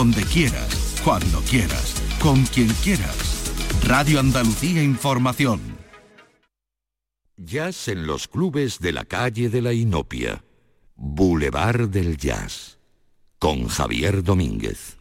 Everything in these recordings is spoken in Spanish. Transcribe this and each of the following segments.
Donde quieras, cuando quieras, con quien quieras. Radio Andalucía Información. Jazz en los clubes de la calle de la Inopia. Boulevard del Jazz. Con Javier Domínguez.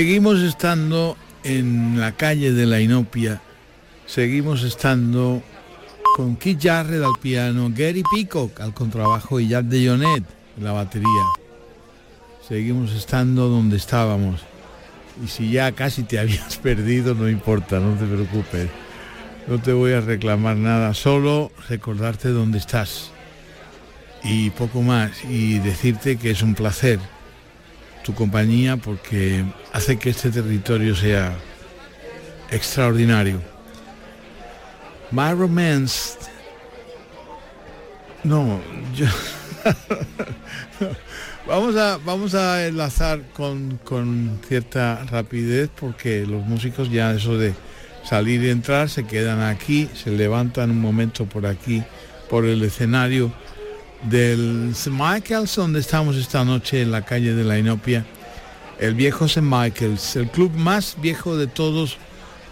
Seguimos estando en la calle de la Inopia, seguimos estando con Keith Jarrett al piano, Gary Peacock al contrabajo y Jack de Jonet la batería. Seguimos estando donde estábamos. Y si ya casi te habías perdido, no importa, no te preocupes. No te voy a reclamar nada, solo recordarte dónde estás. Y poco más. Y decirte que es un placer tu compañía porque hace que este territorio sea extraordinario. My Romance. No, yo. vamos, a, vamos a enlazar con, con cierta rapidez porque los músicos ya eso de salir y entrar se quedan aquí, se levantan un momento por aquí, por el escenario del St. Michael's, donde estamos esta noche en la calle de la Inopia, el viejo St. Michael's, el club más viejo de todos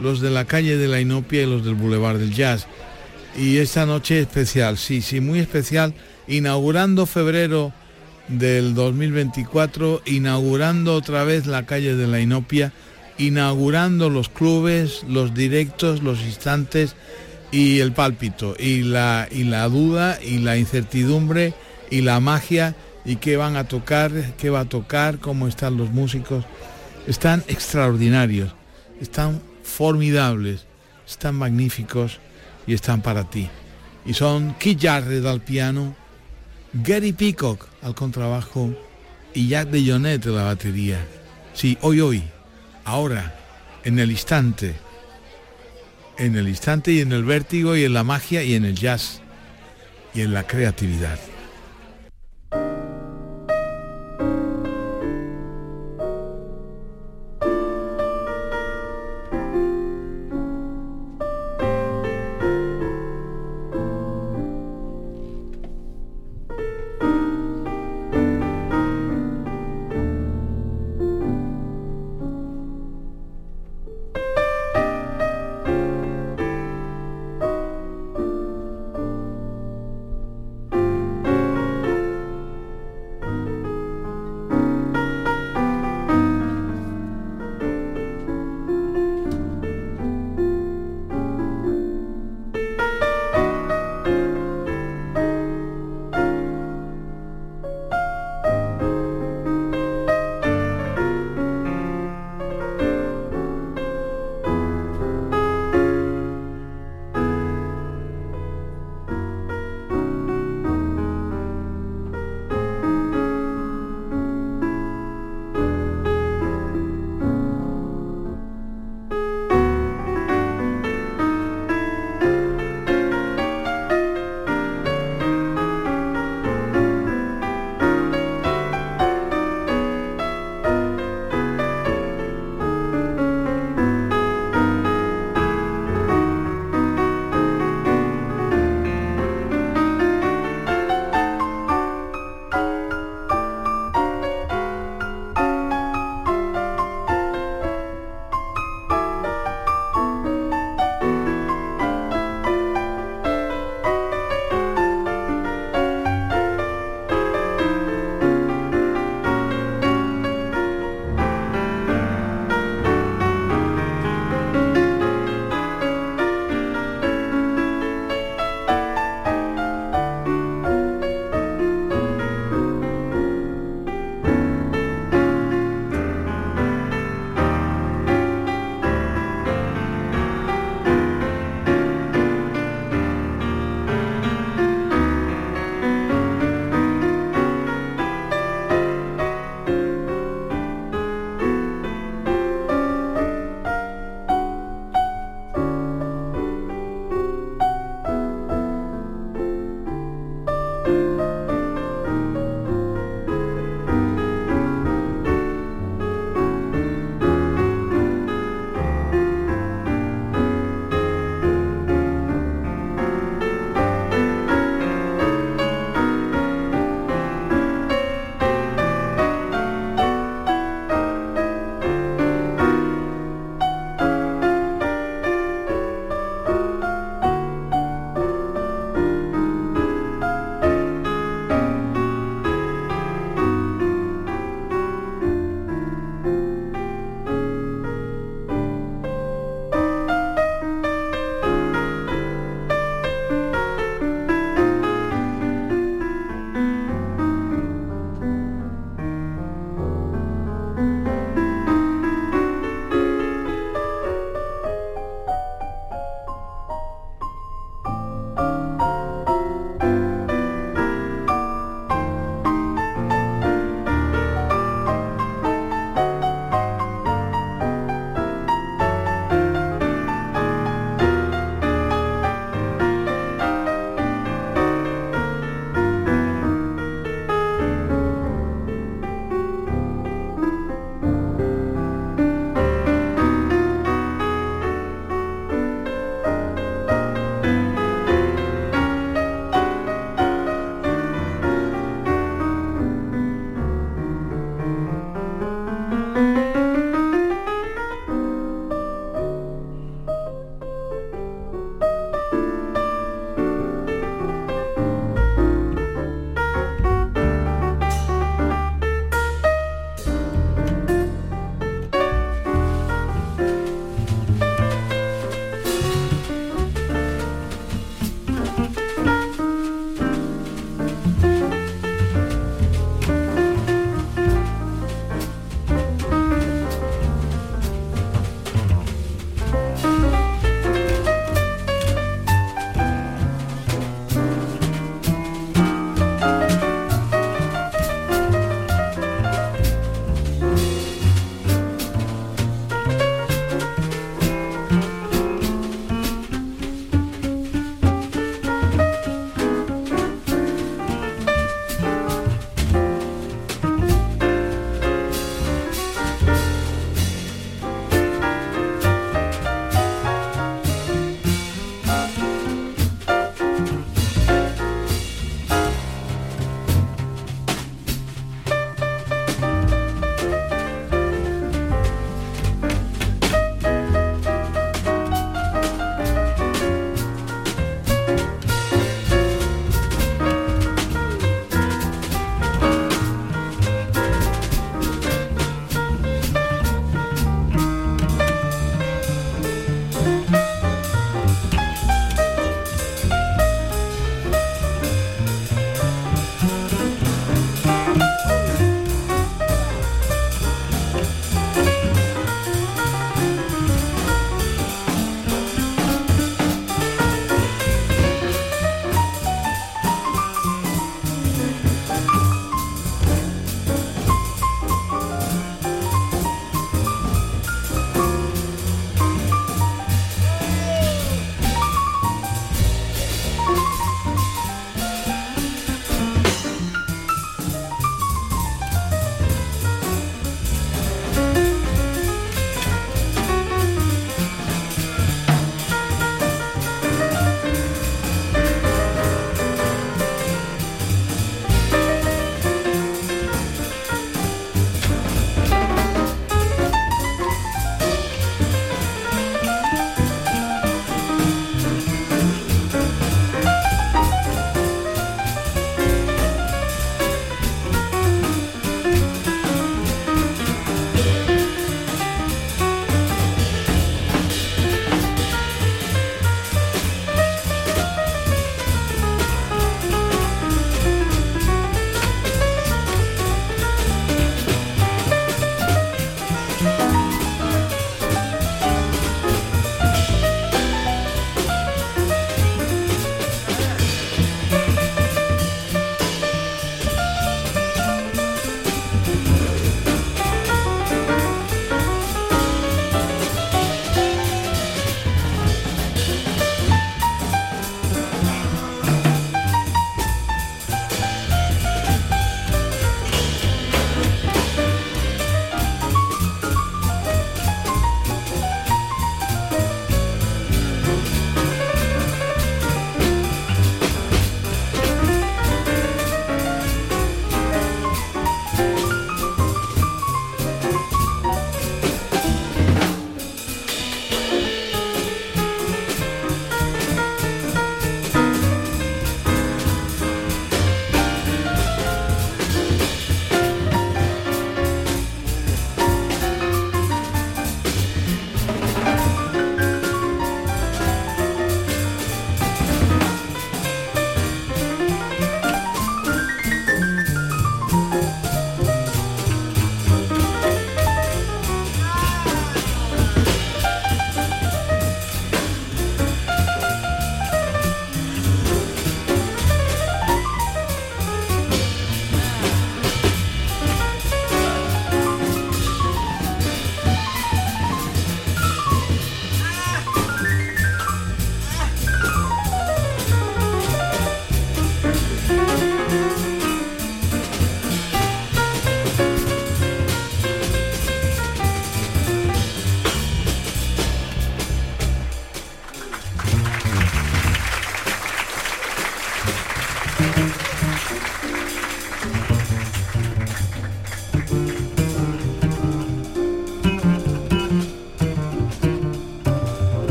los de la calle de la Inopia y los del Boulevard del Jazz. Y esta noche especial, sí, sí, muy especial, inaugurando febrero del 2024, inaugurando otra vez la calle de la Inopia, inaugurando los clubes, los directos, los instantes y el pálpito y la, y la duda y la incertidumbre y la magia y qué van a tocar, qué va a tocar, cómo están los músicos. Están extraordinarios, están formidables, están magníficos y están para ti. Y son Keith Jarrett al piano, Gary Peacock al contrabajo y Jack de Jonet a la batería. Sí, hoy, hoy, ahora, en el instante, en el instante y en el vértigo y en la magia y en el jazz y en la creatividad.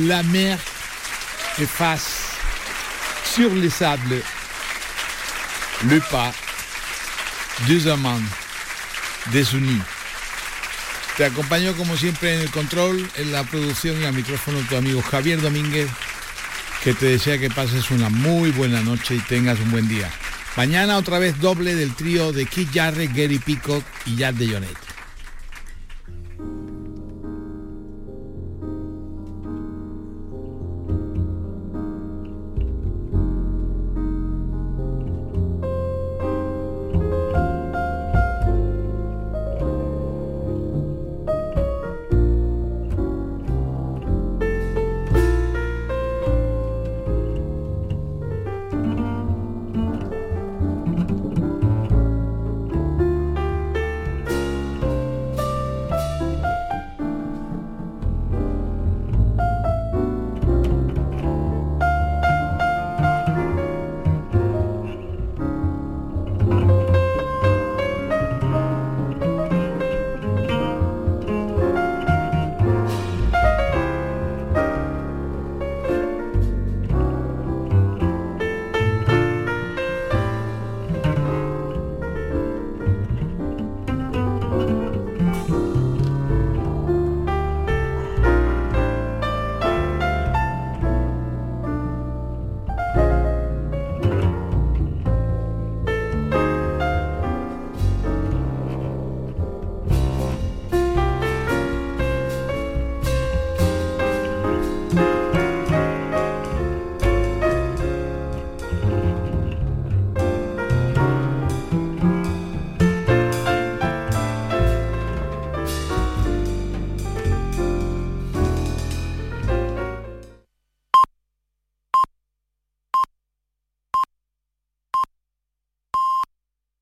La mer efface sur les sables le pas deux amants desunis. Te acompañó como siempre en el control, en la producción y al micrófono tu amigo Javier Domínguez, que te desea que pases una muy buena noche y tengas un buen día. Mañana otra vez doble del trío de Kid Jarrett, Gary Peacock y Jack de Jonet.